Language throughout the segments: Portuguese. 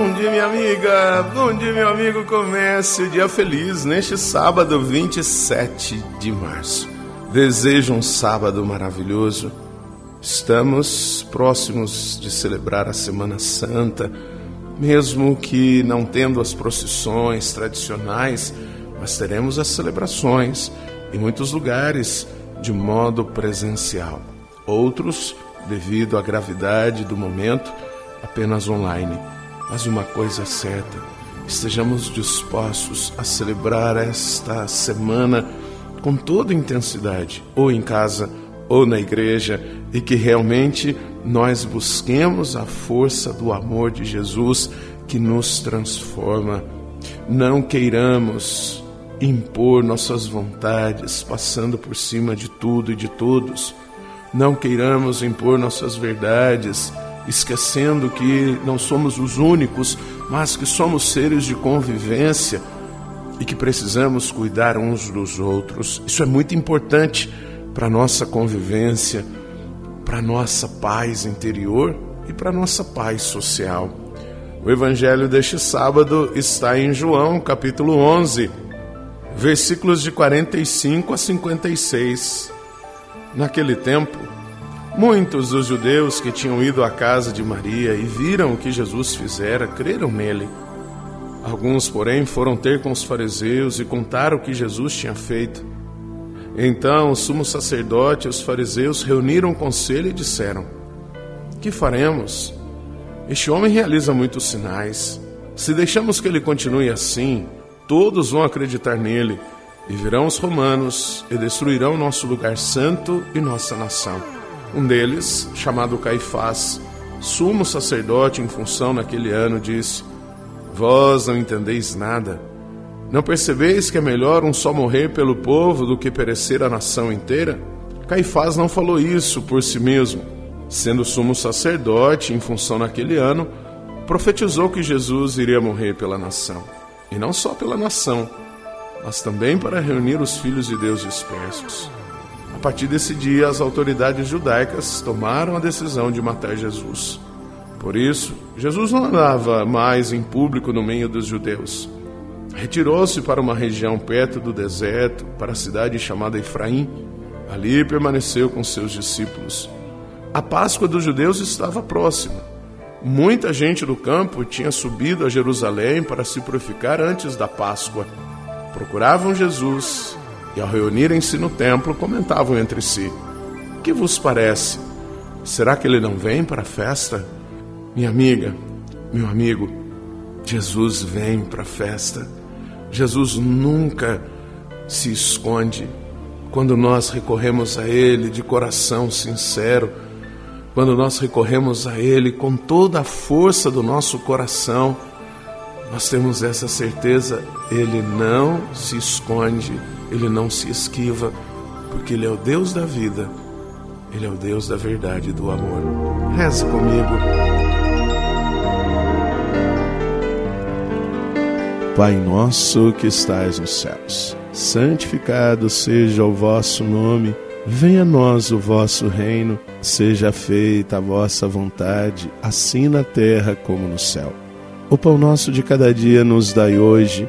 bom dia, minha amiga. Bom dia, meu amigo. Comece o dia feliz neste sábado 27 de março. Desejo um sábado maravilhoso. Estamos próximos de celebrar a Semana Santa, mesmo que não tendo as procissões tradicionais, mas teremos as celebrações em muitos lugares de modo presencial. Outros, devido à gravidade do momento, apenas online. Mas uma coisa é certa: estejamos dispostos a celebrar esta semana com toda intensidade, ou em casa, ou na igreja, e que realmente nós busquemos a força do amor de Jesus que nos transforma. Não queiramos impor nossas vontades, passando por cima de tudo e de todos. Não queiramos impor nossas verdades, esquecendo que não somos os únicos, mas que somos seres de convivência e que precisamos cuidar uns dos outros. Isso é muito importante para nossa convivência, para nossa paz interior e para nossa paz social. O evangelho deste sábado está em João, capítulo 11, versículos de 45 a 56. Naquele tempo, muitos dos judeus que tinham ido à casa de Maria e viram o que Jesus fizera, creram nele. Alguns, porém, foram ter com os fariseus e contaram o que Jesus tinha feito. Então o sumo sacerdote e os fariseus reuniram o conselho e disseram: Que faremos? Este homem realiza muitos sinais. Se deixamos que ele continue assim, todos vão acreditar nele, e virão os romanos e destruirão nosso lugar santo e nossa nação. Um deles, chamado Caifás, sumo sacerdote em função naquele ano, disse: Vós não entendeis nada. Não percebeis que é melhor um só morrer pelo povo do que perecer a nação inteira? Caifás não falou isso por si mesmo. Sendo sumo sacerdote em função naquele ano, profetizou que Jesus iria morrer pela nação. E não só pela nação, mas também para reunir os filhos de Deus dispersos. A partir desse dia, as autoridades judaicas tomaram a decisão de matar Jesus. Por isso, Jesus não andava mais em público no meio dos judeus. Retirou-se para uma região perto do deserto, para a cidade chamada Efraim. Ali permaneceu com seus discípulos. A Páscoa dos judeus estava próxima. Muita gente do campo tinha subido a Jerusalém para se purificar antes da Páscoa. Procuravam Jesus e, ao reunirem-se no templo, comentavam entre si: Que vos parece? Será que ele não vem para a festa? Minha amiga, meu amigo, Jesus vem para a festa. Jesus nunca se esconde. Quando nós recorremos a Ele de coração sincero, quando nós recorremos a Ele com toda a força do nosso coração, nós temos essa certeza: Ele não se esconde, Ele não se esquiva, porque Ele é o Deus da vida, Ele é o Deus da verdade e do amor. Reze comigo. Pai nosso que estais nos céus, santificado seja o vosso nome, venha a nós o vosso reino, seja feita a vossa vontade, assim na terra como no céu. O pão nosso de cada dia nos dai hoje,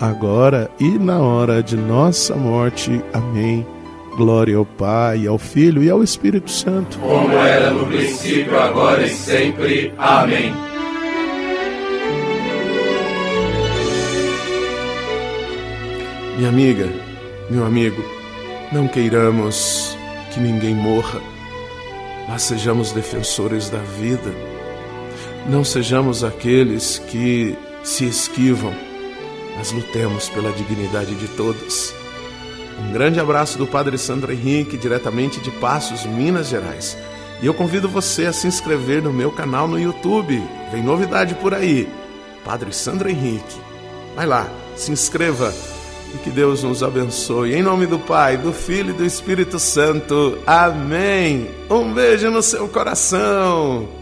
agora e na hora de nossa morte. Amém. Glória ao Pai, ao Filho e ao Espírito Santo. Como era no princípio, agora e sempre. Amém. Minha amiga, meu amigo, não queiramos que ninguém morra, mas sejamos defensores da vida. Não sejamos aqueles que se esquivam, mas lutemos pela dignidade de todos. Um grande abraço do Padre Sandro Henrique, diretamente de Passos, Minas Gerais. E eu convido você a se inscrever no meu canal no YouTube. Vem novidade por aí. Padre Sandro Henrique. Vai lá, se inscreva e que Deus nos abençoe. Em nome do Pai, do Filho e do Espírito Santo. Amém. Um beijo no seu coração.